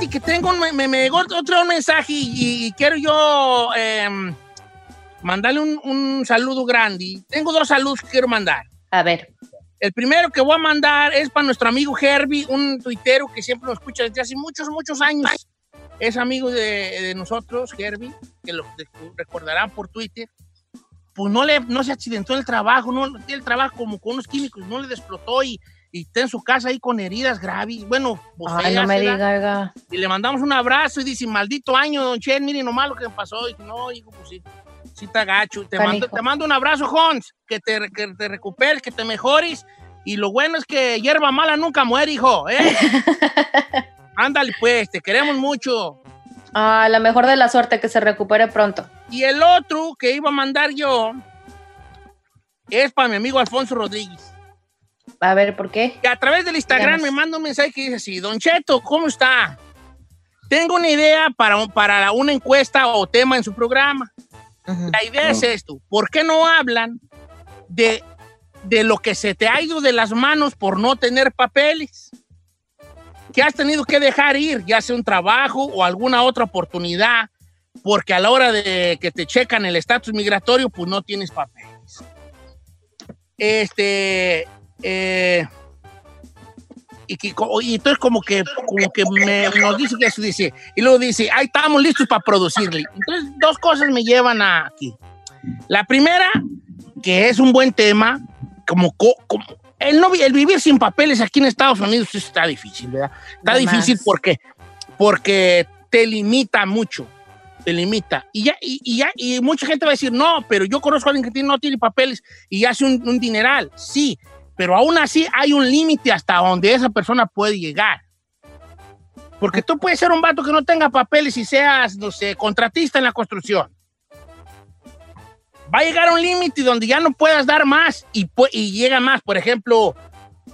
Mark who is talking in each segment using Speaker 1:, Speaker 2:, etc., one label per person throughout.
Speaker 1: fíjate que tengo, un- me, me otro mensaje y, y quiero yo em, mandarle un, un saludo grande. Tengo dos saludos que quiero mandar.
Speaker 2: A ver.
Speaker 1: El primero que voy a mandar es para nuestro amigo Herbie, un tuitero que siempre nos escucha desde hace muchos, muchos años. Es amigo de, de nosotros, Herbie, que lo recordarán por Twitter. Pues no, le, no se accidentó en el trabajo, no el trabajo como con unos químicos, no le explotó y, y está en su casa ahí con heridas graves. Bueno, pues
Speaker 2: Ay, no me diga.
Speaker 1: Y le mandamos un abrazo y dice, maldito año, don Chen, mire nomás lo que me pasó. Y no, hijo, pues sí, sí está gacho. Te mando, te mando un abrazo, Hans, que te, que te recuperes, que te mejores. Y lo bueno es que hierba mala nunca muere, hijo, ¿eh? Ándale, pues, te queremos mucho.
Speaker 2: Ah, la mejor de la suerte, que se recupere pronto.
Speaker 1: Y el otro que iba a mandar yo es para mi amigo Alfonso Rodríguez.
Speaker 2: A ver, ¿por qué?
Speaker 1: que a través del Instagram
Speaker 2: Díganos.
Speaker 1: me manda un mensaje que dice así, Don Cheto, ¿cómo está? Tengo una idea para, para una encuesta o tema en su programa. La idea es esto, ¿por qué no hablan de, de lo que se te ha ido de las manos por no tener papeles? Que has tenido que dejar ir, ya sea un trabajo o alguna otra oportunidad, porque a la hora de que te checan el estatus migratorio, pues no tienes papeles. Este, eh, y, que, y entonces como que, como que me- nos dice que eso dice, y luego dice, ahí estamos listos para producirle. Entonces, dos cosas me llevan a aquí. La primera, que es un buen tema, como, co- como el, no, el vivir sin papeles aquí en Estados Unidos está difícil, ¿verdad? Está
Speaker 2: De
Speaker 1: difícil porque, porque te limita mucho, te limita. Y ya, y, y ya, y mucha gente va a decir, no, pero yo conozco a alguien que tiene- no tiene papeles y hace un, un dineral. Sí, pero aún así hay un límite hasta donde esa persona puede llegar. Porque tú puedes ser un vato que no tenga papeles y seas, no sé, contratista en la construcción. Va a llegar a un límite donde ya no puedas dar más y, y llega más. Por ejemplo,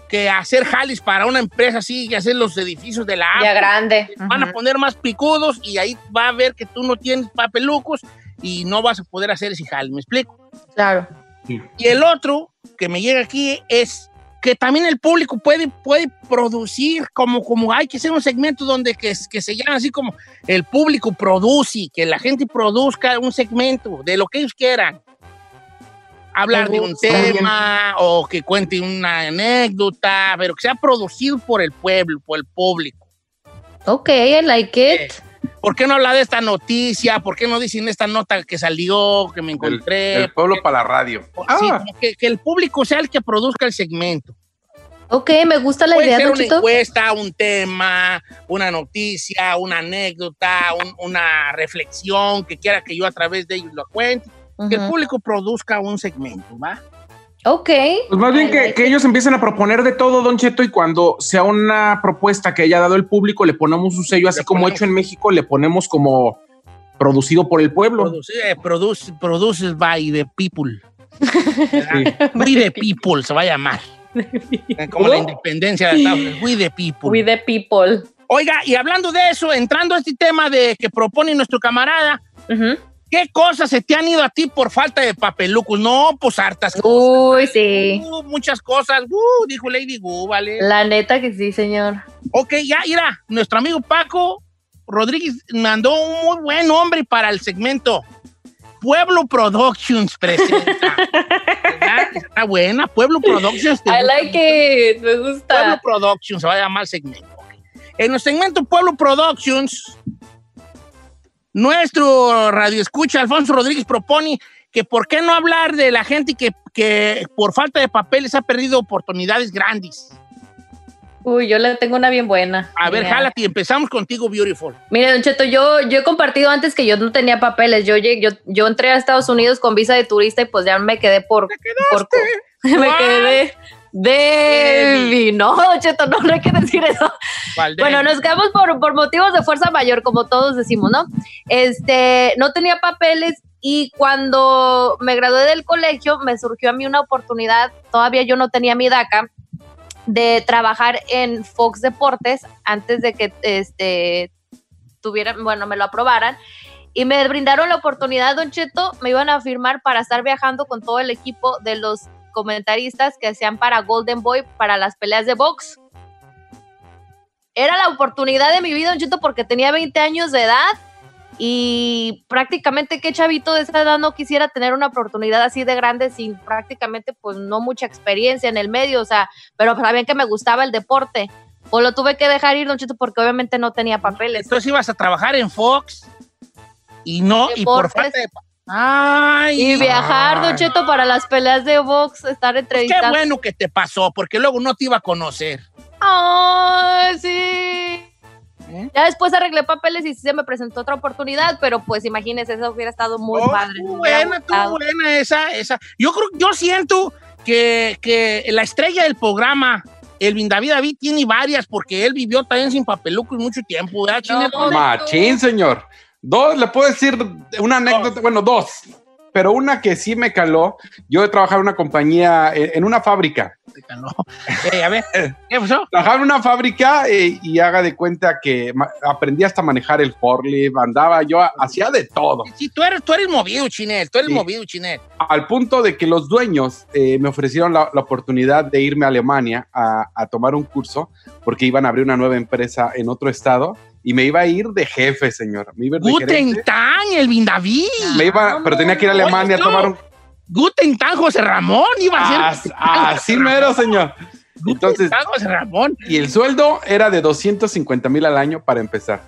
Speaker 1: que hacer jales para una empresa así, que hacer los edificios de la
Speaker 2: Ya grande.
Speaker 1: van a poner más picudos y ahí va a ver que tú no tienes papelucos y no vas a poder hacer ese jale. ¿Me explico?
Speaker 2: Claro.
Speaker 1: Y el otro que me llega aquí es que también el público puede, puede producir, como, como hay que hacer un segmento donde que, que se llama así como el público produce, que la gente produzca un segmento de lo que ellos quieran. Hablar de un tema o que cuente una anécdota, pero que sea producido por el pueblo, por el público.
Speaker 2: Ok, I like it.
Speaker 1: ¿Por qué no habla de esta noticia? ¿Por qué no dicen esta nota que salió, que me
Speaker 3: El,
Speaker 1: encontré?
Speaker 3: el pueblo para la radio.
Speaker 1: Sí,
Speaker 3: Ah,
Speaker 1: que, que el público sea el que produzca el segmento.
Speaker 2: Ok, me gusta la
Speaker 1: Puede
Speaker 2: idea,
Speaker 1: ser una encuesta, un tema, una noticia, una anécdota, un- una reflexión que quiera que yo a través de ellos lo cuente. Que el público produzca un segmento, ¿va?
Speaker 2: Ok.
Speaker 4: Pues más bien que, ellos empiecen a proponer de todo, Don Cheto, y cuando sea una propuesta que haya dado el público, le ponemos un sello, así
Speaker 1: Le
Speaker 4: como
Speaker 1: ponemos-
Speaker 4: hecho en México, le ponemos como producido por el pueblo.
Speaker 1: Produce, eh, produce, produces by the people.
Speaker 4: Sí.
Speaker 1: We the people se va a llamar. Como la independencia de Estados Unidos. We the people.
Speaker 2: We the people.
Speaker 1: Oiga, y hablando de eso, entrando a este tema de que propone nuestro camarada,
Speaker 2: Ujú.
Speaker 1: ¿Qué cosas se te han ido a ti por falta de papelucos? No, pues hartas cosas.
Speaker 2: Uy, sí.
Speaker 1: Uh, muchas cosas. Uh, dijo Lady Gu, ¿vale?
Speaker 2: La neta que sí, señor.
Speaker 1: Ok, ya, mira, nuestro amigo Paco Rodríguez mandó un muy buen nombre para el segmento. Pueblo Productions presenta. ¿Verdad? Está buena, Pueblo Productions. ¿te
Speaker 2: I like it. Me
Speaker 1: Pueblo
Speaker 2: gusta.
Speaker 1: Productions, se va a llamar el segmento. En el segmento Pueblo Productions, nuestro radio escucha Alfonso Rodríguez propone que por qué no hablar de la gente que, que por falta de papeles ha perdido oportunidades grandes.
Speaker 2: Uy, yo le tengo una bien buena.
Speaker 1: A ver,
Speaker 2: Mira.
Speaker 1: jálate empezamos contigo, Beautiful.
Speaker 2: Mire, Don Cheto, yo, yo he compartido antes que yo no tenía papeles. Yo, yo, yo entré a Estados Unidos con visa de turista y pues ya me quedé por. por me quedé de. No, Cheto, no, no hay que decir eso. Bueno, nos quedamos por, por motivos de fuerza mayor, como todos decimos, ¿no? Este, no tenía papeles y cuando me gradué del colegio me surgió a mí una oportunidad, todavía yo no tenía mi DACA, de trabajar en Fox Deportes antes de que este tuvieran, bueno, me lo aprobaran. Y me brindaron la oportunidad, Don Cheto, me iban a firmar para estar viajando con todo el equipo de los comentaristas que hacían para Golden Boy para las peleas de box. era la oportunidad de mi vida, Don Cheto, porque tenía 20 años de edad y prácticamente qué chavito de esa edad no quisiera tener una oportunidad así de grande sin prácticamente pues no mucha experiencia en el medio, o sea, pero sabían que me gustaba el deporte. O lo tuve que dejar ir, Don Cheto, porque obviamente no tenía papeles.
Speaker 1: Entonces ibas a trabajar en Fox y no, y por falta de... Ay,
Speaker 2: Y viajar, Don
Speaker 4: Ay.
Speaker 2: Cheto, para las peleas de box, estar
Speaker 1: qué
Speaker 2: entrevistando.
Speaker 1: bueno que te pasó, porque luego no te iba a conocer.
Speaker 2: ¡Ay, sí!
Speaker 1: ¿Eh?
Speaker 2: Ya después arreglé papeles y sí se me presentó otra oportunidad, pero pues imagínese, eso hubiera estado muy
Speaker 1: Oh,
Speaker 2: padre. hubiera
Speaker 1: buena,
Speaker 2: gustado.
Speaker 1: buena esa, esa. Yo creo, yo siento que, que la estrella del programa, Elvin David David, tiene varias, porque él vivió también sin papelucos mucho tiempo, ¿verdad?
Speaker 2: No,
Speaker 3: Machín, señor. Dos, le puedo decir una anécdota, bueno, dos, pero una que sí me caló. Yo he trabajado en una compañía, en, en una fábrica.
Speaker 1: No. Eh, a ver, ¿qué pasó?
Speaker 3: Trabajaba en una fábrica eh, y haga de cuenta que aprendí hasta manejar el forklift, andaba yo, hacía de todo.
Speaker 1: Sí, tú eres, tú eres movido, Chinel, tú eres
Speaker 3: Sí.
Speaker 1: movido, Chinel.
Speaker 3: Al punto de que los dueños eh, me ofrecieron la, la oportunidad de irme a Alemania a, a tomar un curso porque iban a abrir una nueva empresa en otro estado y me iba a ir de jefe, señor. Me iba a ir de
Speaker 1: Guten
Speaker 3: gerente.
Speaker 1: Tag, Elvin David.
Speaker 3: Me iba, pero tenía que ir a Alemania a tomar un...
Speaker 1: Guten Tag, José Ramón, iba a ser.
Speaker 3: Ah, Así mero, señor.
Speaker 1: Entonces,
Speaker 3: Entonces,
Speaker 1: José Ramón.
Speaker 3: y el sueldo era de 250 mil al año para empezar.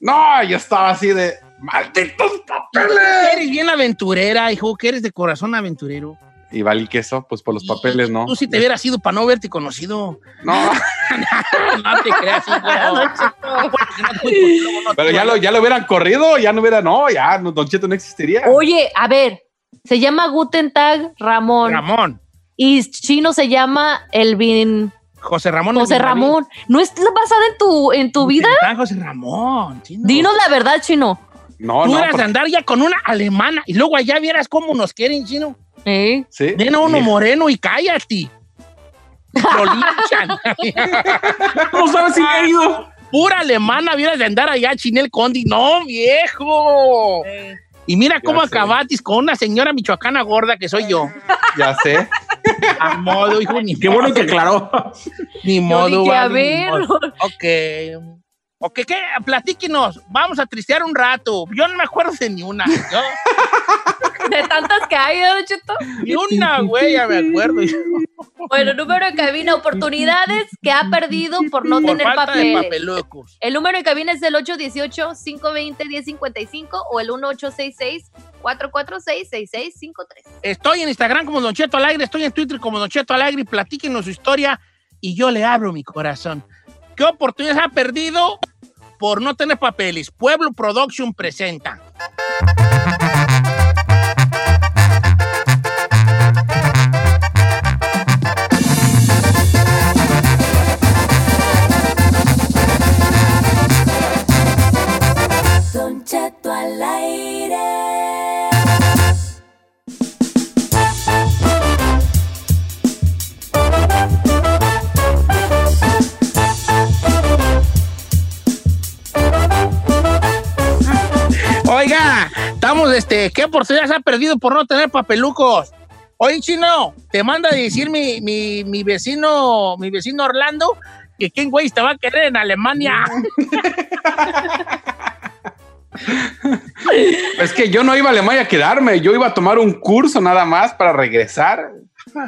Speaker 3: No, yo estaba así de malditos papeles.
Speaker 1: Eres bien aventurera, hijo, que eres de corazón aventurero.
Speaker 3: Y valí queso, pues por los papeles no.
Speaker 1: Tú si te hubieras ido para no verte conocido.
Speaker 3: No,
Speaker 1: No te creas,
Speaker 3: pero ya lo, ya lo hubieran corrido, ya no hubiera, no, ya, no, Don Cheto no existiría.
Speaker 2: Oye, a ver, se llama Guten Tag Ramón
Speaker 1: Ramón.
Speaker 2: y chino se llama Elvin
Speaker 1: José Ramón.
Speaker 2: José. Ramón. ¿No es basada en tu, en tu vida?
Speaker 1: José Ramón.
Speaker 2: Dinos la verdad, chino.
Speaker 3: No,
Speaker 1: Tú
Speaker 3: no,
Speaker 1: eras de andar ya con una alemana y luego allá vieras cómo nos quieren, chino.
Speaker 2: ¿Eh?
Speaker 3: sí.
Speaker 1: Ven a uno moreno y cállate. Lo linchan.
Speaker 4: ¿Cómo sabes si ido?
Speaker 1: Pura alemana vieras de andar allá, Chinel Condi. No, viejo. Y mira cómo acabatis con una señora michoacana gorda que soy yo.
Speaker 3: Ya sé.
Speaker 1: A modo, hijo, ni
Speaker 4: Qué bueno que aclaró.
Speaker 1: Ni
Speaker 2: Yo
Speaker 1: modo,
Speaker 2: dije, a ver.
Speaker 1: modo. Ok. Ok, ¿qué? Platíquenos. Vamos a tristear un rato. Yo no me acuerdo de ni una. Yo-
Speaker 2: De tantas que hay, ¿no, Cheto?
Speaker 1: ni una, güey, ya me acuerdo.
Speaker 2: Bueno, número de cabina, oportunidades que ha perdido por no
Speaker 1: Por
Speaker 2: tener
Speaker 1: falta de
Speaker 2: papeles.
Speaker 1: papelucos.
Speaker 2: El número de cabina es el 818-520-1055 o el 1866-446-6653.
Speaker 1: Estoy en Instagram como Don Cheto Alegre, estoy en Twitter como Don Cheto Alegre. Platíquenos su historia y yo le abro mi corazón. ¿Qué oportunidades ha perdido por no tener papeles? Pueblo Production presenta. Oiga, estamos, este, ¿qué oportunidades ha perdido por no tener papelucos? Oye, chino, te manda a decir mi, mi, mi vecino, mi vecino Orlando, que quién güey te va a querer en Alemania.
Speaker 3: Es que yo no iba a Alemania a quedarme, yo iba a tomar un curso nada más para regresar.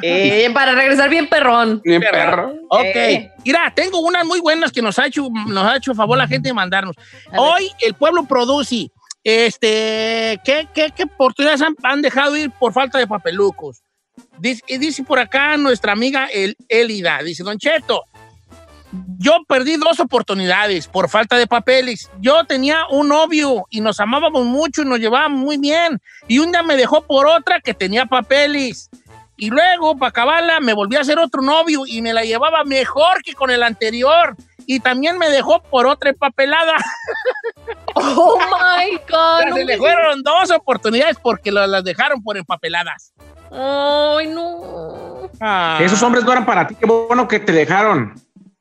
Speaker 2: Eh, para regresar bien perrón.
Speaker 3: Bien perro.
Speaker 1: Ok,
Speaker 2: Eh.
Speaker 1: mira, tengo unas muy buenas que nos ha hecho, nos ha hecho favor la gente de mandarnos. Hoy el pueblo produce, este, ¿qué, qué, qué oportunidades han, dejado ir por falta de papelucos? Dice, y dice por acá nuestra amiga el, Elida, dice, Don Cheto, yo perdí dos oportunidades por falta de papeles. Yo tenía un novio y nos amábamos mucho y nos llevábamos muy bien. Y un día me dejó por otra que tenía papeles. Y luego, para acabarla, me volví a hacer otro novio y me la llevaba mejor que con el anterior. Y también me dejó por otra empapelada.
Speaker 2: Oh my God.
Speaker 1: Se
Speaker 2: no
Speaker 1: le
Speaker 2: me-
Speaker 1: fueron dos oportunidades porque lo- las dejaron por empapeladas.
Speaker 2: Ay, no.
Speaker 1: Ah.
Speaker 4: Esos hombres no eran para ti. Qué bueno que te dejaron.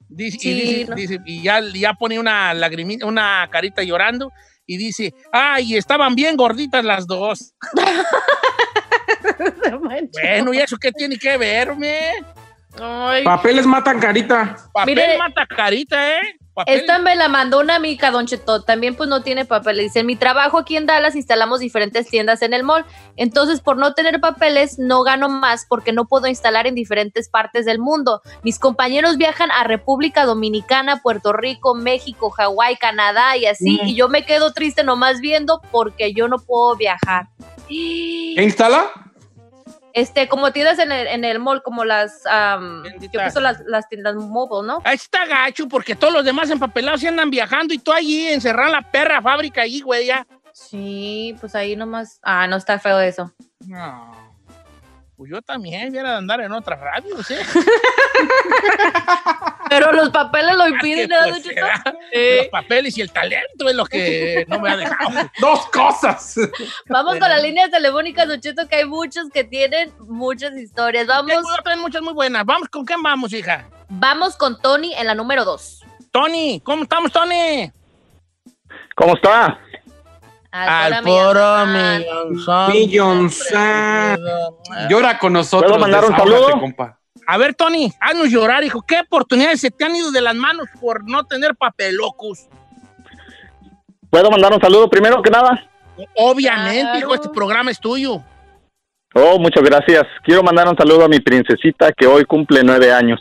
Speaker 1: Dice-
Speaker 2: Sí,
Speaker 1: y, dice-
Speaker 2: no.
Speaker 1: dice- y ya, ya pone una lagrimita, una carita llorando y dice, ay, estaban bien gorditas las dos. Bueno, ¿y eso qué tiene que verme?
Speaker 2: Ay,
Speaker 4: Papeles matan carita.
Speaker 1: Papel
Speaker 2: Mire-
Speaker 1: mata carita, ¿eh? papeles.
Speaker 2: Esta me la mandó una amiga, Don Cheto. También, pues no tiene papeles. Dice: En mi trabajo aquí en Dallas instalamos diferentes tiendas en el mall. Entonces, por no tener papeles, no gano más porque no puedo instalar en diferentes partes del mundo. Mis compañeros viajan a República Dominicana, Puerto Rico, México, Hawái, Canadá y así.
Speaker 1: Mm.
Speaker 2: Y yo me quedo triste nomás viendo porque yo no puedo viajar.
Speaker 3: ¿Qué instala?
Speaker 2: Este, como tiendas en el, en el mall, como las, am, yo pienso las, las tiendas mobile, ¿no?
Speaker 1: Ahí está gacho porque todos los demás empapelados se andan viajando y tú allí encerrado en la perra fábrica allí, güey, ya.
Speaker 2: Sí, pues ahí nomás. Ah, no está feo eso.
Speaker 1: No. Pues yo también hubiera de andar en otra radio, ¿sí?
Speaker 2: Pero los papeles lo impiden,
Speaker 1: Que,
Speaker 2: ¿no,
Speaker 1: pues.
Speaker 2: Sí.
Speaker 1: Los papeles y el talento es lo que no me ha dejado.
Speaker 3: Dos cosas.
Speaker 2: Vamos con las líneas telefónicas, Don Cheto, que hay muchos que tienen muchas historias. Vamos,
Speaker 1: Tengo muchas muy buenas. Vamos, ¿con quién vamos, hija?
Speaker 2: vamos con Tony en la número 2.
Speaker 1: Tony, ¿cómo estamos, Tony?
Speaker 5: ¿Cómo está?
Speaker 1: Al poro millonzón.
Speaker 4: Millonzón.
Speaker 3: Llora con nosotros.
Speaker 5: ¿Puedo mandar un saludo?
Speaker 3: compa.
Speaker 1: A ver, Tony, haznos llorar, hijo. ¿Qué oportunidades se te han ido de las manos por no tener papelocos?
Speaker 5: ¿Puedo mandar un saludo primero que nada?
Speaker 1: Obviamente,
Speaker 2: Claro.
Speaker 1: hijo, este programa es tuyo.
Speaker 5: Oh, muchas gracias. Quiero mandar un saludo a mi princesita que hoy cumple nueve años,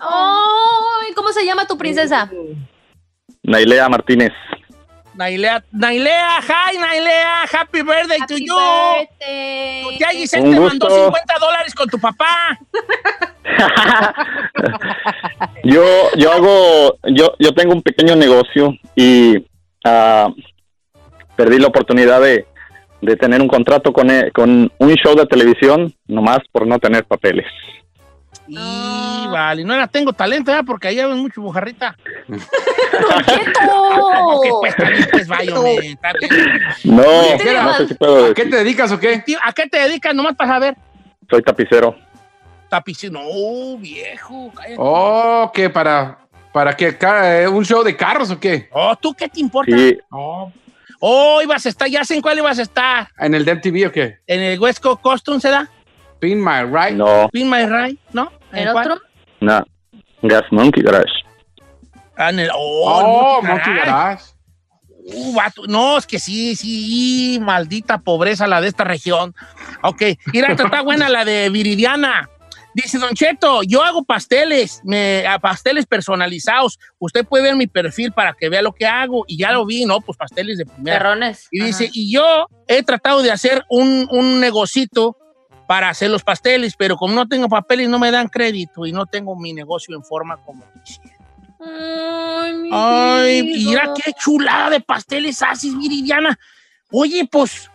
Speaker 2: Ay, ¿Cómo se llama tu princesa?
Speaker 5: Nailea Martínez.
Speaker 1: Nailea, Nailea, hi, Nailea, happy birthday to you.
Speaker 2: birthday.
Speaker 1: Tu tía Giselle
Speaker 5: Un
Speaker 1: te mandó
Speaker 5: gusto.
Speaker 1: 50 dólares con tu papá.
Speaker 5: yo, yo hago, yo, yo tengo un pequeño negocio y ah, perdí la oportunidad de, de tener un contrato con, e- con un show de televisión, nomás por no tener papeles.
Speaker 1: Y
Speaker 2: Ah.
Speaker 1: vale, no la tengo talento, ¿eh? porque ahí ven mucho bujarrita. Pues, pues, vaya, hombre.
Speaker 5: No,
Speaker 2: ¿Qué
Speaker 5: no sé
Speaker 2: más?
Speaker 5: si puedo
Speaker 3: ¿A qué te dedicas o qué?
Speaker 1: ¿A qué te dedicas nomás para saber?
Speaker 5: Soy tapicero.
Speaker 1: Tapicero. No, viejo, cállate.
Speaker 3: Oh, ¿qué? ¿Para, para qué? Eh, ¿Un show de carros o qué?
Speaker 1: Oh, ¿tú qué te importa?
Speaker 5: Sí,
Speaker 1: Oh, oh, ibas a estar, ya sé en cuál ibas a estar.
Speaker 3: ¿En el DMTV o qué?
Speaker 1: ¿En el Coast Costume se da?
Speaker 3: Pin My Right.
Speaker 5: no,
Speaker 1: ¿Pin My Right? ¿No?
Speaker 2: ¿El otro?
Speaker 5: no. Gas Monkey Garage.
Speaker 1: Ah, en el, oh,
Speaker 3: Oh,
Speaker 1: el
Speaker 3: Monkey
Speaker 1: Garage.
Speaker 3: Garage.
Speaker 1: Uh, vato. No, es que sí, sí, maldita pobreza la de esta región. Ok, mira, esta está buena la de Viridiana. Dice Don Cheto, yo hago pasteles, me, a pasteles personalizados. Usted puede ver mi perfil para que vea lo que hago. Y ya lo vi, ¿no? Pues pasteles de primera.
Speaker 2: Perrones.
Speaker 1: Y dice, y yo he tratado de hacer un, un negocito para hacer los pasteles, pero como no tengo papeles no me dan crédito y no tengo mi negocio en forma como quisiera.
Speaker 2: Ay, mi
Speaker 1: Ay, mira qué chulada de pasteles haces, Viridiana. Oye, pues,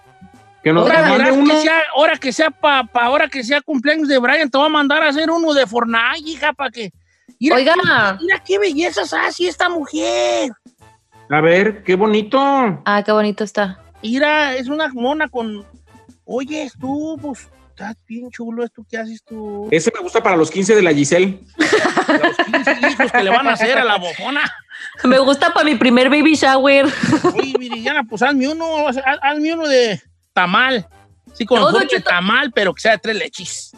Speaker 4: Que nos
Speaker 1: ahora, que sea, ahora que sea pa, pa- ahora que sea cumpleaños de Brian, te voy a mandar a hacer uno de Fortnite, hija, para que. Mira,
Speaker 2: Oiga.
Speaker 1: qué- mira qué bellezas hace esta mujer.
Speaker 4: A ver, qué bonito.
Speaker 2: Ah, qué bonito está.
Speaker 1: Mira, es una mona con. Oye, tú, pues, estás bien chulo esto que haces tú.
Speaker 4: Ese me gusta para los 15 de la Giselle.
Speaker 1: Los 15 hijos que le van a hacer a la bofona.
Speaker 2: Me gusta para mi primer baby shower.
Speaker 1: Oye, Viridiana, pues hazme uno, haz- hazme uno de tamal. Sí, con
Speaker 2: No, Cheto.
Speaker 1: tamal, pero que sea de tres leches.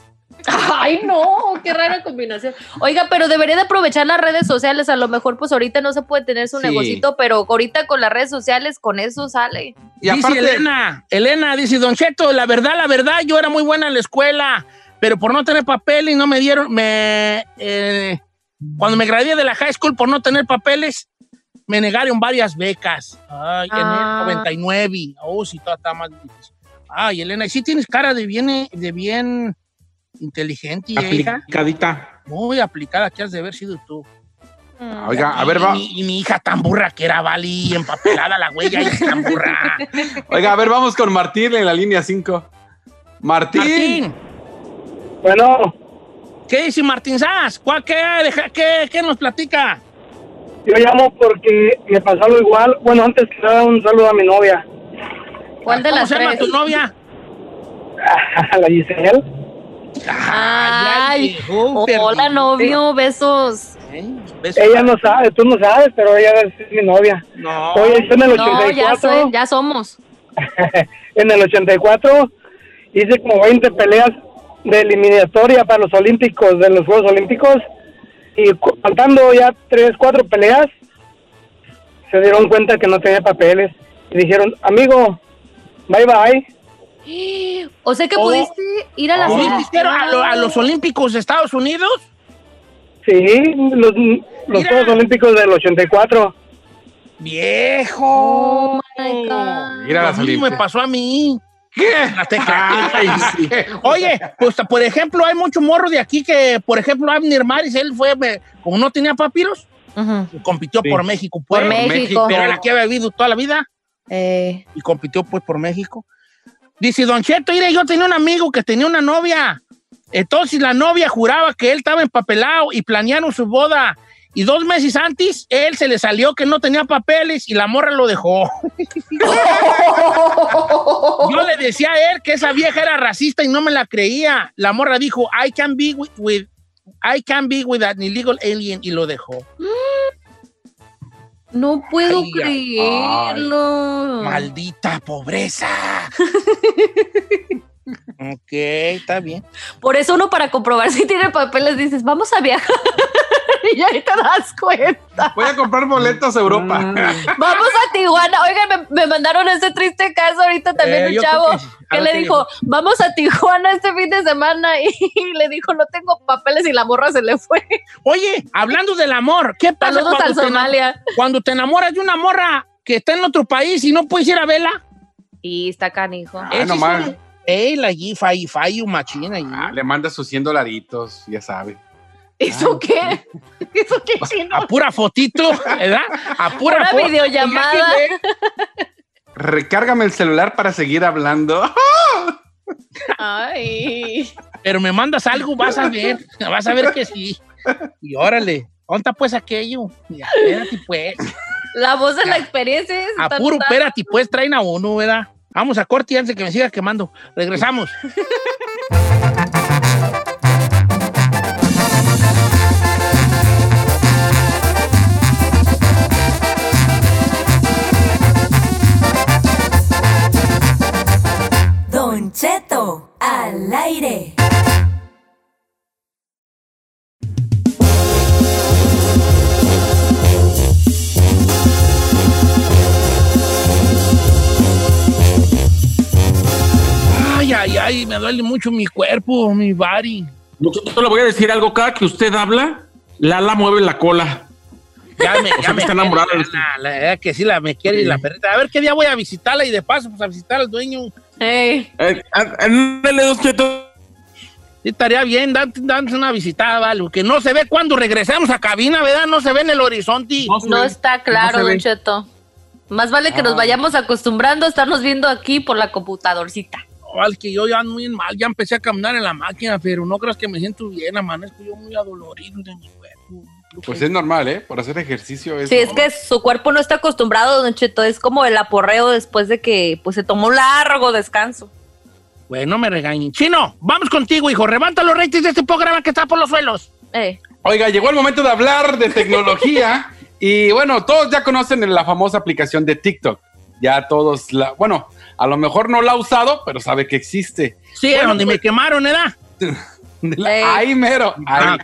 Speaker 2: Ay, no, qué rara combinación. Oiga, pero debería de aprovechar las redes sociales. A lo mejor, pues ahorita no se puede tener su
Speaker 3: Sí.
Speaker 2: negocito, pero ahorita con las redes sociales, con eso sale.
Speaker 3: Y
Speaker 1: dice
Speaker 3: aparte,
Speaker 1: Elena, Elena dice, Don Cheto, la verdad, la verdad, yo era muy buena en la escuela, pero por no tener papeles no me dieron, me, eh, cuando me gradué de la high school por no tener papeles, me negaron varias becas. Ay, en
Speaker 2: Ah.
Speaker 1: el 99. Oh, sí, está, está más difícil. Ay, Elena, y sí tienes cara de bien, de bien inteligente, hija.
Speaker 4: Aplicadita.
Speaker 1: Muy aplicada que has de haber sido tú.
Speaker 3: oiga, a ver,
Speaker 1: Y
Speaker 3: va,
Speaker 1: mi- Y, mi hija tan burra que era, Vali, empapelada la huella y tan burra.
Speaker 3: oiga, a ver, vamos con Martín en la línea 5. Martín.
Speaker 1: Martín,
Speaker 6: Bueno,
Speaker 1: ¿qué dice Martín Sass? ¿Cuál, qué, qué, qué nos platica?
Speaker 6: yo llamo porque me pasó algo igual. Bueno, antes que nada, un saludo a mi novia,
Speaker 2: ¿Cuál de
Speaker 1: ¿Cómo
Speaker 2: las
Speaker 1: se llama
Speaker 2: tres?
Speaker 1: tu novia?
Speaker 6: la Giselle.
Speaker 2: Ay, Hola, novio, besos.
Speaker 1: ¿Eh? Beso.
Speaker 6: Ella no sabe, tú no sabes, pero ella es mi novia.
Speaker 1: No.
Speaker 6: Oye, yo en el
Speaker 2: No, ya,
Speaker 6: 84,
Speaker 2: soy, ya somos.
Speaker 6: en el 84 hice como 20 peleas de eliminatoria para los Olímpicos, de los Juegos Olímpicos, y faltando ya 3, 4 peleas, se dieron cuenta que no tenía papeles y dijeron, amigo, bye bye.
Speaker 2: O sea que
Speaker 1: Oh.
Speaker 2: pudiste ir a la
Speaker 1: ¿Pudiste ir a, lo- a los Olímpicos de Estados Unidos?
Speaker 6: Sí, los, los. Juegos Olímpicos del 84.
Speaker 1: ¡Viejo!
Speaker 2: Oh, my God.
Speaker 3: Mira las
Speaker 1: me pasó a mí.
Speaker 3: ¿Qué?
Speaker 1: La teca-
Speaker 3: Ay, sí.
Speaker 1: Oye, pues por ejemplo, hay mucho morro de aquí que, por ejemplo, Abner Maris, él fue, me- como no tenía papiros,
Speaker 2: Ujú.
Speaker 1: compitió
Speaker 3: Sí.
Speaker 1: por México,
Speaker 2: Por
Speaker 1: pues.
Speaker 2: México.
Speaker 1: Pero él aquí había vivido toda la vida
Speaker 2: Eh,
Speaker 1: y compitió pues por México. Dice, Don Cheto, mire, yo tenía un amigo que tenía una novia. Entonces la novia juraba que él estaba empapelado y planearon su boda. Y dos meses antes, él se le salió que no tenía papeles y la morra lo dejó. Yo le decía a él que esa vieja era racista y no me la creía. La morra dijo, I can be with, with- I can be with an illegal alien y lo dejó.
Speaker 2: No puedo
Speaker 1: Ay, ay,
Speaker 2: creerlo.
Speaker 1: Maldita pobreza. ok, está bien.
Speaker 2: Por eso uno para comprobar si tiene papeles dices, vamos a viajar. y ahí te das cuenta.
Speaker 3: Voy a comprar boletos a Europa.
Speaker 2: Vamos a Tijuana. Oigan, me, me mandaron ese triste caso ahorita también
Speaker 1: Eh,
Speaker 2: un chavo
Speaker 1: que
Speaker 2: que le dijo, vamos a Tijuana este fin de semana y, le dijo, no tengo papeles y la morra se le fue.
Speaker 1: Oye, hablando del amor, ¿qué pasa cuando te,
Speaker 2: Somalia.
Speaker 1: cuando te enamoras de una morra que está en otro país y no puedes ir a verla?
Speaker 2: Y está canijo.
Speaker 3: Ah,
Speaker 1: Ese
Speaker 3: no
Speaker 1: es
Speaker 3: mal.
Speaker 1: Ey, la allí, fai, fai, machina.
Speaker 3: Ah, le manda sus 100 dolaritos, ya sabe.
Speaker 2: ¿Eso qué? ¿Eso qué chino?
Speaker 1: A pura fotito, ¿verdad? A pura
Speaker 2: Una
Speaker 1: foto.
Speaker 2: videollamada.
Speaker 3: Recárgame el celular para seguir hablando.
Speaker 2: Ay.
Speaker 1: Pero me mandas algo, vas a ver. Vas a ver que sí. Y órale, ¿dónde pues aquello? Ya, espérate pues.
Speaker 2: La voz de la experiencia es
Speaker 1: A puro,
Speaker 2: tan-
Speaker 1: espérate pues, traen a uno, ¿verdad? Vamos a corte antes de que me siga quemando. Regresamos.
Speaker 7: al aire.
Speaker 1: Ay, ay, ay, me duele mucho mi cuerpo, mi body.
Speaker 4: Yo le voy a decir algo. Cada que usted habla, Lala mueve la cola.
Speaker 1: Ya me,
Speaker 4: sea,
Speaker 1: ya me
Speaker 4: está
Speaker 1: la- la- la verdad que sí, la me quiere y la perrita. A ver qué día voy a visitarla y de paso, pues a visitar al dueño.
Speaker 2: Ey.
Speaker 4: Eh, ándale, Don Cheto.
Speaker 1: Sí, estaría bien, dánse una visitada, ¿vale? Que no se ve cuando regresamos a cabina, ¿verdad? No se ve en el horizonte.
Speaker 4: No
Speaker 2: No está claro,
Speaker 4: No
Speaker 2: Don. Cheto. Más vale que nos vayamos acostumbrando a estarnos viendo aquí por la computadorcita.
Speaker 1: Igual que yo ya ando muy mal, ya empecé a caminar en la máquina, pero no creas que me siento bien, amanezco yo muy adolorido de mi cuerpo.
Speaker 3: Pues es normal, ¿eh? Por hacer ejercicio es.
Speaker 2: Sí, es que su cuerpo no está acostumbrado, Don Cheto. Es como el aporreo después de que pues, se tomó un largo descanso.
Speaker 1: Bueno, me regañen. Chino, vamos contigo, hijo. Levanta los ratings de este programa que está por los suelos.
Speaker 2: Eh.
Speaker 3: Oiga, llegó el momento de hablar de tecnología. y bueno, todos ya conocen la famosa aplicación de TikTok. Ya todos la. Bueno, a lo mejor no la ha usado, pero sabe que existe.
Speaker 1: Sí,
Speaker 3: Bueno,
Speaker 1: donde me
Speaker 3: pues-
Speaker 1: quemaron,
Speaker 2: Ey.
Speaker 3: ahí mero. Ahí.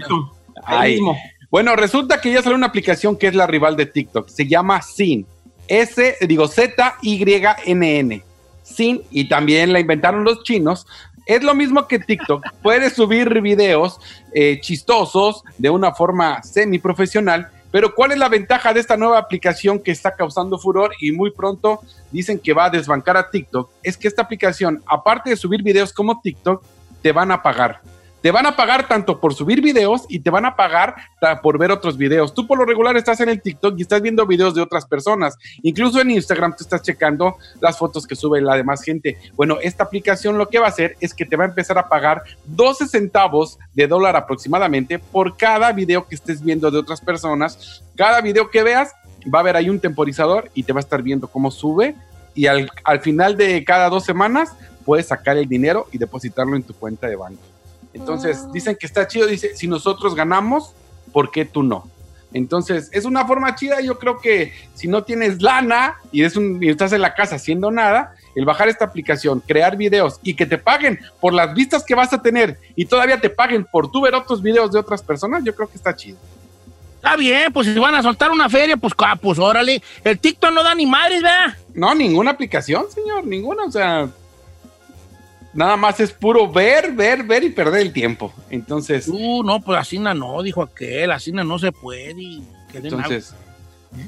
Speaker 3: Ahí
Speaker 4: mismo.
Speaker 3: Bueno, resulta que ya salió una aplicación que es la rival de TikTok. Se llama Sin. S, digo, Z-Y-N-N. Sin, y también la inventaron los chinos. Es lo mismo que TikTok. Puedes subir videos eh, chistosos de una forma semi-profesional. Pero ¿cuál es la ventaja de esta nueva aplicación que está causando furor y muy pronto dicen que va a desbancar a TikTok? Es que esta aplicación, aparte de subir videos como TikTok, te van a pagar. Te van a pagar tanto por subir videos y te van a pagar por ver otros videos. Tú por lo regular estás en el TikTok y estás viendo videos de otras personas. Incluso en Instagram tú estás checando las fotos que sube la demás gente. Bueno, esta aplicación lo que va a hacer es que te va a empezar a pagar 12 centavos de dólar aproximadamente por cada video que estés viendo de otras personas. Cada video que veas va a haber ahí un temporizador y te va a estar viendo cómo sube y al, al final de cada dos semanas puedes sacar el dinero y depositarlo en tu cuenta de banco. Entonces,
Speaker 2: Ah.
Speaker 3: dicen que está chido, dice, si nosotros ganamos, ¿por qué tú no? Entonces, es una forma chida, yo creo que si no tienes lana y, es un, y estás en la casa haciendo nada, el bajar esta aplicación, crear videos y que te paguen por las vistas que vas a tener y todavía te paguen por tú ver otros videos de otras personas, yo creo que está chido.
Speaker 1: Está bien, pues si van a soltar una feria, pues, ah, pues órale. El TikTok no da ni madres, ¿verdad?
Speaker 3: No, ninguna aplicación, señor, ninguna. O sea, nada más es puro ver, ver, ver y perder el tiempo. Entonces,
Speaker 1: Uh, no, pues así no, no, dijo aquel, así no se puede. y que den
Speaker 3: entonces,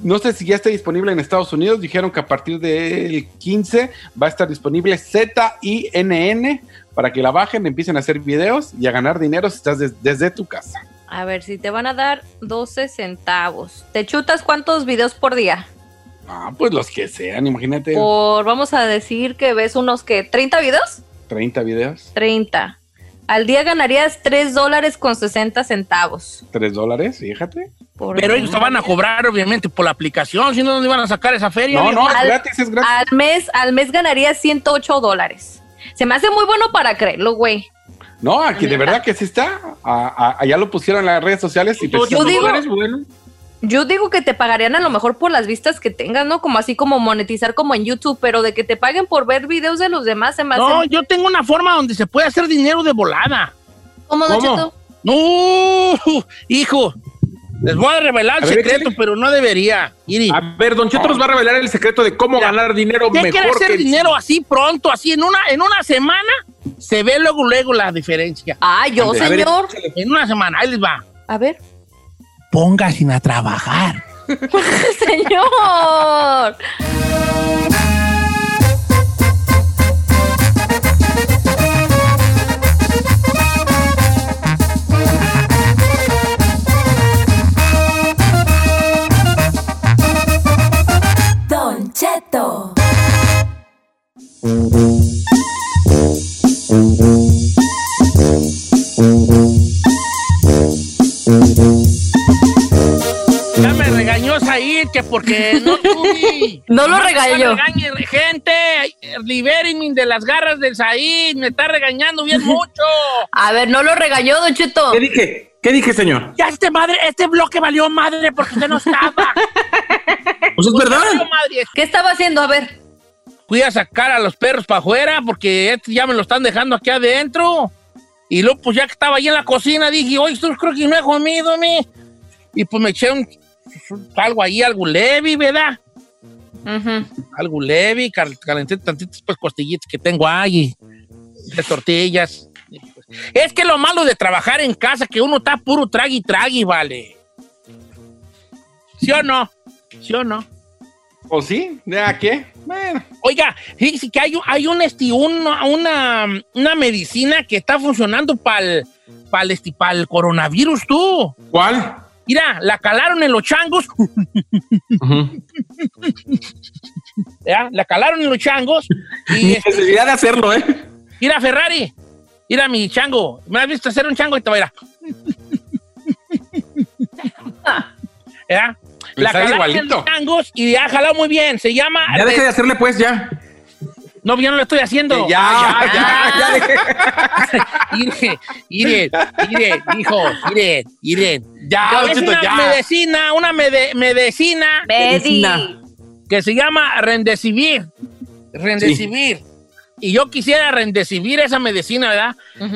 Speaker 3: no sé si ya está disponible en Estados Unidos. Dijeron que a partir del 15 va a estar disponible ZINN para que la bajen, empiecen a hacer videos y a ganar dinero si estás des- desde tu casa.
Speaker 2: A ver, si te van a dar 12 centavos. ¿Te chutas cuántos videos por día?
Speaker 3: Ah, pues los que sean, imagínate,
Speaker 2: Por, vamos a decir que ves unos que, ¿30 videos?
Speaker 3: 30 videos,
Speaker 2: 30. Al día ganarías 3 dólares con 60 centavos.
Speaker 3: 3 dólares, fíjate.
Speaker 2: Por
Speaker 1: Pero ellos te van a cobrar, obviamente, por la aplicación. Si no, ¿dónde iban a sacar esa feria?
Speaker 3: No, no, es gratis, es gratis.
Speaker 2: Al mes, al mes ganarías 108 dólares. Se me hace muy bueno para creerlo, güey.
Speaker 3: No, aquí de verdad que sí está. A- a- allá lo pusieron en las redes sociales y
Speaker 4: Ocho
Speaker 2: Yo digo-
Speaker 4: dólares, bueno.
Speaker 2: Yo digo que te pagarían a lo mejor por las vistas que tengas, ¿no? Como así como monetizar como en YouTube, pero de que te paguen por ver videos de los demás se me hace...
Speaker 1: No, yo tengo una forma donde se puede hacer dinero de volada.
Speaker 2: ¿Cómo, Don
Speaker 1: ¿Cómo?
Speaker 2: Cheto?
Speaker 1: No, hijo. Les voy a revelar el
Speaker 4: A
Speaker 1: secreto, pero no debería. Iri,
Speaker 4: A ver, Don Cheto nos va a revelar el secreto de cómo
Speaker 1: Mira,
Speaker 4: ganar dinero
Speaker 1: ¿Qué quiere
Speaker 4: mejor
Speaker 1: hacer
Speaker 4: que
Speaker 1: dinero así pronto, así en una, en una semana? Se ve luego, luego la diferencia.
Speaker 2: Ah, yo,
Speaker 3: ver,
Speaker 2: señor.
Speaker 1: En una semana, ahí les va.
Speaker 2: A ver.
Speaker 1: Pónganse a trabajar.
Speaker 2: señor.
Speaker 1: Porque no tuve.
Speaker 2: No lo
Speaker 1: regañe, gente. Libérenme de las garras del Said. Me está regañando bien mucho.
Speaker 2: A ver, no lo regañó, Don Cheto.
Speaker 4: ¿Qué dije? ¿Qué dije, señor?
Speaker 1: Ya este madre, este bloque valió madre porque usted no estaba.
Speaker 4: Pues es verdad.
Speaker 1: Madre.
Speaker 2: ¿Qué estaba haciendo? A ver.
Speaker 1: Fui a sacar a los perros para afuera porque este ya me lo están dejando aquí adentro. Y luego, pues ya que estaba ahí en la cocina, dije, oye, esto creo que no he comido, mi. Y pues me eché un, algo ahí, algo leve, ¿verdad?
Speaker 2: Ujú.
Speaker 1: Algo leve, cal- calenté tantitas pues costillitas que tengo ahí, de tortillas. Es que lo malo de trabajar en casa, que uno está puro tragui tragui, vale. ¿Sí o no? ¿Sí o no?
Speaker 3: ¿O sí? ¿Ya qué? Bueno,
Speaker 1: Oiga, fíjese que hay, un- hay un, este, una, una, una medicina que está funcionando para el, el, este, pa'l coronavirus, tú.
Speaker 4: ¿Cuál?
Speaker 1: Mira, la calaron en los changos. ¿ya? La calaron en los changos. Y
Speaker 4: necesidad de hacerlo, ¿eh?
Speaker 1: mira, Ferrari. Mira mi chango. ¿Me has visto hacer un chango y te va a ir a- ¿Ya? La
Speaker 3: sale
Speaker 1: calaron en los changos y ha jalado muy bien. Se llama.
Speaker 4: Ya deje de hacerle, pues, ya.
Speaker 1: No, yo no lo estoy haciendo.
Speaker 3: ya, ya, ya.
Speaker 4: Ya deje.
Speaker 1: Mire, mire, mire, hijo, mire, mire.
Speaker 3: Ya,
Speaker 1: una
Speaker 3: ya.
Speaker 1: medicina, una mede- medicina
Speaker 2: Medi.
Speaker 4: Medicina.
Speaker 1: que se llama Rendecivir. Rendecivir. Y yo quisiera rendecivir esa medicina, ¿verdad?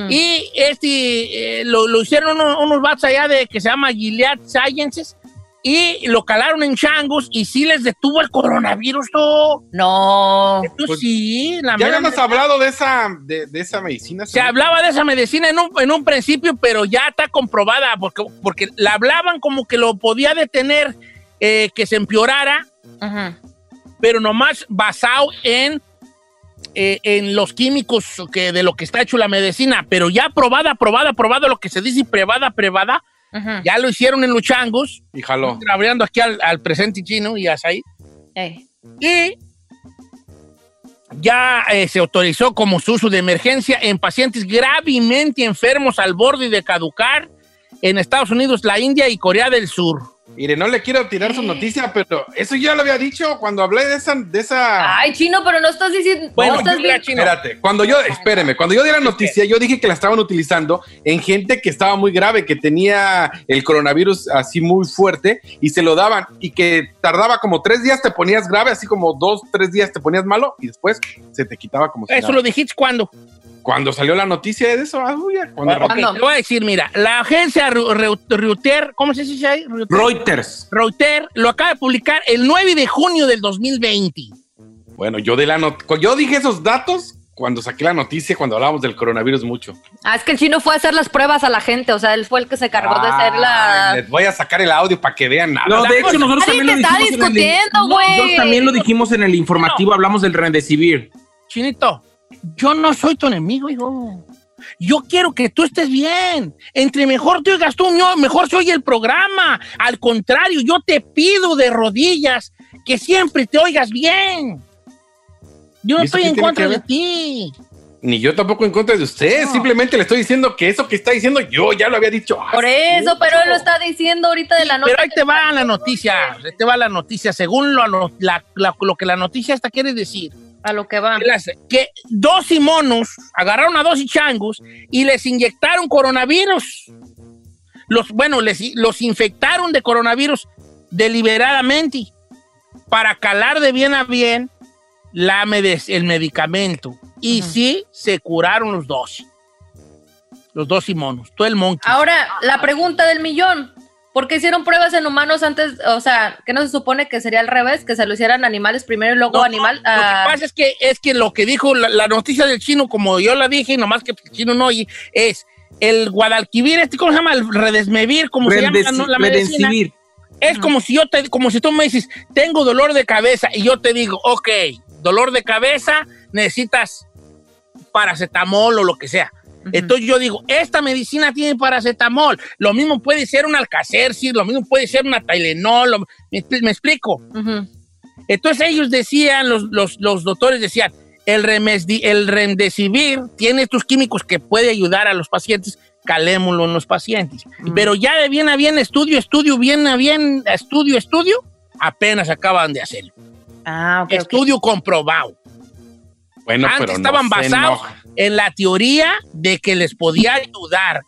Speaker 1: Y este eh, lo, lo hicieron unos, unos vatos allá de que se llama Gilead Sciences y lo calaron en changos y sí les detuvo el coronavirus, todo.
Speaker 2: No.
Speaker 1: Tú
Speaker 3: Pues,
Speaker 1: sí, la
Speaker 3: Ya
Speaker 1: neta.
Speaker 3: hablado de esa, de, de esa medicina.
Speaker 1: Se hablaba de esa medicina en un, en un principio, pero ya está comprobada, porque, porque la hablaban como que lo podía detener, eh, que se empeorara,
Speaker 2: Ujú.
Speaker 1: pero nomás basado en, eh, en los químicos que, de lo que está hecho la medicina, pero ya probada, probada, probada, lo que se dice probada, probada, Ya lo hicieron en los changos,
Speaker 3: Y jaló.
Speaker 1: abriendo aquí al, al presente chino y a Said.
Speaker 2: Ey.
Speaker 1: y ya eh, se autorizó como su uso de emergencia en pacientes gravemente enfermos al borde de caducar en Estados Unidos, la India y Corea del Sur.
Speaker 3: Mire, no le quiero tirar su noticia, pero eso ya lo había dicho cuando hablé de esa. De esa...
Speaker 2: Ay, chino, pero no estás diciendo.
Speaker 1: Bueno,
Speaker 2: no estás
Speaker 1: yo chino.
Speaker 3: Espérate, cuando yo, espéreme, cuando yo di la noticia, yo dije que la estaban utilizando en gente que estaba muy grave, que tenía el coronavirus así muy fuerte y se lo daban y que tardaba como tres días te ponías grave, así como dos, tres días te ponías malo y después se te quitaba como si
Speaker 1: Eso
Speaker 3: nada.
Speaker 1: lo dijiste cuando.
Speaker 3: Cuando salió la noticia de eso, ah, uy, cuando-
Speaker 1: Ok,
Speaker 2: ¿Cuándo?
Speaker 1: te voy a decir, mira, la agencia Reuters, ¿cómo se dice ahí? Reuters.
Speaker 4: Reuters.
Speaker 1: Reuters lo acaba de publicar el 9 de junio del 2020.
Speaker 3: Bueno, yo de la not- yo dije esos datos cuando saqué la noticia, cuando hablábamos del coronavirus mucho.
Speaker 2: Ah, es que el chino fue a hacer las pruebas a la gente, o sea, él fue el que se cargó de hacer la...
Speaker 3: Les voy a sacar el audio para que vean nada.
Speaker 4: No, de hecho, nosotros también lo dijimos. en el-
Speaker 2: discutiendo, güey.
Speaker 4: Nosotros también lo dijimos en el informativo, hablamos del Remdesivir.
Speaker 1: Chinito, yo no soy tu enemigo, hijo. Yo quiero que tú estés bien. Entre mejor te oigas tú, yo- mejor se oye el programa. Al contrario, yo te pido de rodillas que siempre te oigas bien. Yo no
Speaker 3: ¿Y eso
Speaker 1: estoy en contra de ti.
Speaker 3: Ni yo tampoco en contra de usted.
Speaker 1: No.
Speaker 3: Simplemente le estoy diciendo que eso que está diciendo yo ya lo había dicho.
Speaker 2: Por eso, pero él lo está diciendo ahorita de la nota.
Speaker 1: Pero ahí te va la noticia. Ahí te va la noticia. Según lo, lo- la- la- lo que la noticia esta quiere decir.
Speaker 2: A lo que va.
Speaker 1: que dos y monos agarraron a dos y changos y les inyectaron coronavirus. Los, bueno, les, los infectaron de coronavirus deliberadamente para calar de bien a bien la el medicamento. Y sí, se curaron los dos. Los dos y monos. Todo el monkey.
Speaker 2: Ahora, la pregunta del millón. ¿Por qué hicieron pruebas en humanos antes? O sea, ¿qué no se supone que sería al revés? Que se lo hicieran animales primero y luego
Speaker 1: No,
Speaker 2: animal.
Speaker 1: Lo
Speaker 2: ah,
Speaker 1: que pasa es que, es que lo que dijo la, la noticia del chino, como yo la dije, nomás que el chino no oye, es el Guadalquivir, este, ¿cómo se llama? El Redesmevir, como se llama la, no- la medicina. Es como si yo te, como si tú me dices, tengo dolor de cabeza, y yo te digo, ok, dolor de cabeza, necesitas paracetamol o lo que sea. Entonces yo digo, esta medicina tiene paracetamol. Lo mismo puede ser un Alcacercis, lo mismo puede ser una Tylenol. lo- ¿me, me explico?
Speaker 2: ujú.
Speaker 1: Entonces ellos decían, los, los, los doctores decían, el, remesdi- el remdesivir tiene estos químicos que puede ayudar a los pacientes, calémoslo en los pacientes. Pero ya de bien a bien, estudio, estudio, bien a bien, estudio, estudio, apenas acaban de hacerlo.
Speaker 2: Ah, ok. ok.
Speaker 1: Estudio comprobado.
Speaker 3: Bueno,
Speaker 1: Antes
Speaker 3: pero no
Speaker 1: estaban
Speaker 3: se
Speaker 1: basados
Speaker 3: enoja.
Speaker 1: En la teoría de que les podía ayudar.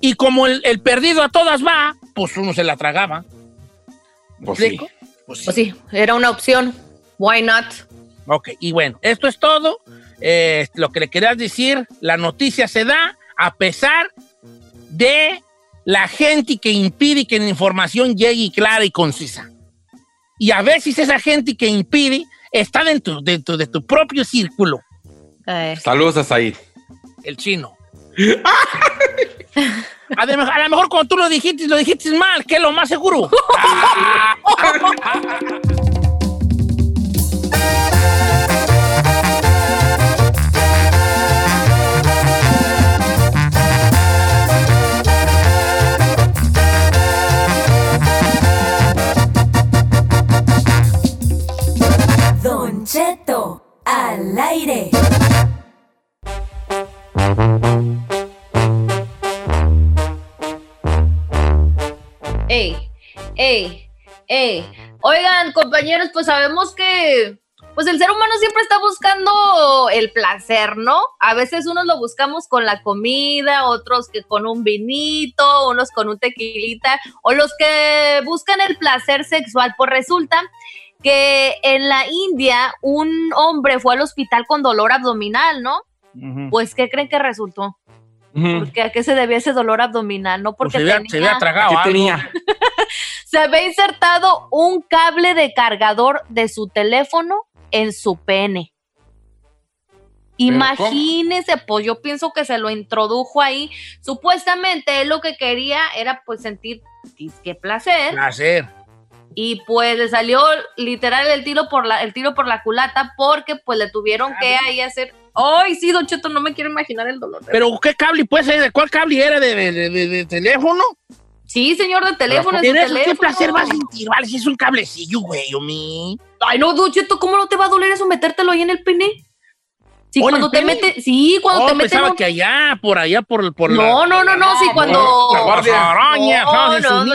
Speaker 1: Y como el, el perdido a todas va, pues uno se la tragaba. ¿Me
Speaker 3: Pues sí.
Speaker 1: explico? Pues sí.
Speaker 2: Pues sí, era una opción. Why not?
Speaker 1: Ok, y bueno, esto es todo. Eh, lo que le querías decir, la noticia se da a pesar de la gente que impide que la información llegue clara y concisa. Y a veces esa gente que impide está dentro, dentro de tu propio círculo,
Speaker 2: Eh,
Speaker 3: Saludos a Said.
Speaker 1: el chino. A, de- a lo mejor cuando tú lo dijiste, lo dijiste mal, que es lo más seguro.
Speaker 7: Don Cheto, al aire.
Speaker 2: Ey, ey, ey. Oigan, compañeros, pues sabemos que pues el ser humano siempre está buscando el placer, ¿no? A veces unos lo buscamos con la comida, otros que con un vinito, unos con un tequilita, o los que buscan el placer sexual. Pues resulta que en la India un hombre fue al hospital con dolor abdominal, ¿no? Pues, ¿qué creen que resultó? Porque ¿A qué se debía ese dolor abdominal? No
Speaker 1: Pues
Speaker 2: porque
Speaker 1: se había,
Speaker 2: tenía-
Speaker 1: se había tragado
Speaker 4: ¿Qué
Speaker 1: algo.
Speaker 4: tenía?
Speaker 2: se había insertado un cable de cargador de su teléfono en su pene. Imagínese, pues yo pienso que se lo introdujo ahí. Supuestamente él lo que quería era pues sentir qué placer
Speaker 1: Placer.
Speaker 2: Y pues le salió literal el tiro por la el tiro por la culata porque pues le tuvieron que ahí hacer. Ay, sí, Don Cheto, no me quiero imaginar el dolor.
Speaker 1: Pero ¿qué cable puede ser? ¿De cuál cable era? ¿De, de- de- teléfono?
Speaker 2: sí, señor de teléfono, es
Speaker 1: Pero ¿Qué
Speaker 2: teléfono.
Speaker 1: placer vas a sentir? Vale, si es un cablecillo, güey, o mi.
Speaker 2: Ay, no, Don Cheto, ¿cómo no te va a doler eso metértelo ahí en el pene? Sí,
Speaker 1: ¿O en
Speaker 2: cuando
Speaker 1: el
Speaker 2: te mete, sí, cuando
Speaker 1: Oh,
Speaker 2: te meten
Speaker 1: pensaba
Speaker 2: un-
Speaker 1: que allá, por allá, por, por la...
Speaker 2: No, no, no, no, sí, cuando
Speaker 3: la guardia.
Speaker 1: Las arañas,
Speaker 2: No, no,
Speaker 1: Su
Speaker 2: no.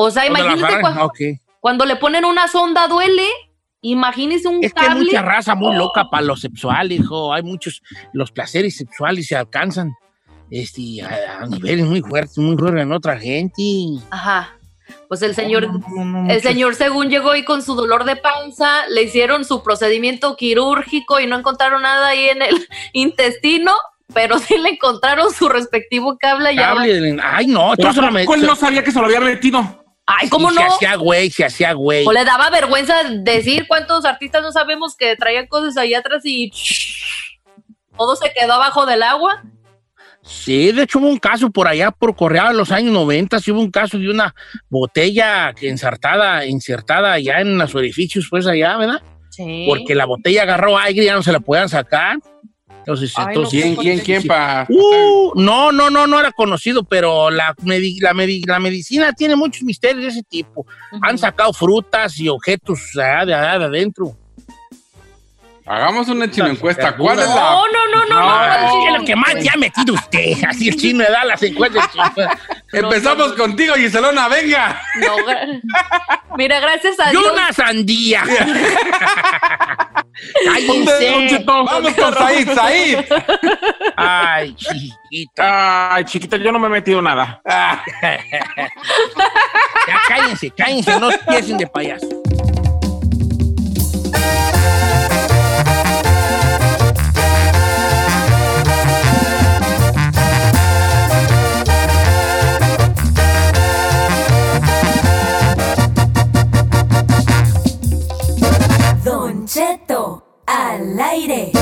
Speaker 2: O sea,
Speaker 1: O de las
Speaker 2: imagínate
Speaker 1: arañas,
Speaker 2: cuando, cuando le ponen una sonda duele, imagínese un
Speaker 1: Es que hay
Speaker 2: cable.
Speaker 1: mucha raza muy loca para lo sexual, hijo. Hay muchos, los placeres sexuales se alcanzan este, a, a niveles muy fuertes, muy fuertes en otra gente.
Speaker 2: Ajá. Pues el señor,
Speaker 1: No, no, no,
Speaker 2: el señor según llegó ahí con su dolor de panza, le hicieron su procedimiento quirúrgico y no encontraron nada ahí en el intestino, pero sí le encontraron su respectivo cable. Ya
Speaker 1: Cable Ay, no,
Speaker 4: Pero
Speaker 1: esto se lo
Speaker 4: ¿a poco él
Speaker 1: metió.
Speaker 4: no sabía que se lo había metido.
Speaker 2: Ay, ¿cómo
Speaker 1: Y
Speaker 2: no?
Speaker 1: Se hacía güey, se hacía güey.
Speaker 2: O le daba vergüenza decir cuántos artistas no sabemos que traían cosas ahí atrás y todo se quedó abajo del agua.
Speaker 1: Sí, de hecho hubo un caso por allá, por Correa, en los años 90, sí hubo un caso de una botella ensartada, insertada allá en los orificios, pues allá, ¿verdad?
Speaker 2: Sí.
Speaker 1: Porque la botella agarró aire y ya no se la podían sacar. Entonces,
Speaker 2: Ay, no,
Speaker 1: entonces
Speaker 3: ¿Quién, quién, quién? Pa,
Speaker 1: Uh, no, no, no, no era conocido, pero la, medi- la, medi- la medicina tiene muchos misterios de ese tipo. Han sacado frutas y objetos allá de, allá de adentro.
Speaker 3: Hagamos una chino encuesta. ¿Cuál es la
Speaker 2: No, no, no, no, no.
Speaker 1: Lo que más ya ha metido usted. Así el chino de Dallas se encuentra.
Speaker 3: Empezamos contigo, Giselona, venga.
Speaker 2: Mira, gracias a Dios.
Speaker 1: una sandía. Cállense.
Speaker 3: Vamos con Said, Said.
Speaker 1: Ay, chiquita.
Speaker 4: Ay, chiquita, yo no me he metido nada.
Speaker 1: Ya cállense, cállense, no empiecen de payaso.
Speaker 7: Al aire.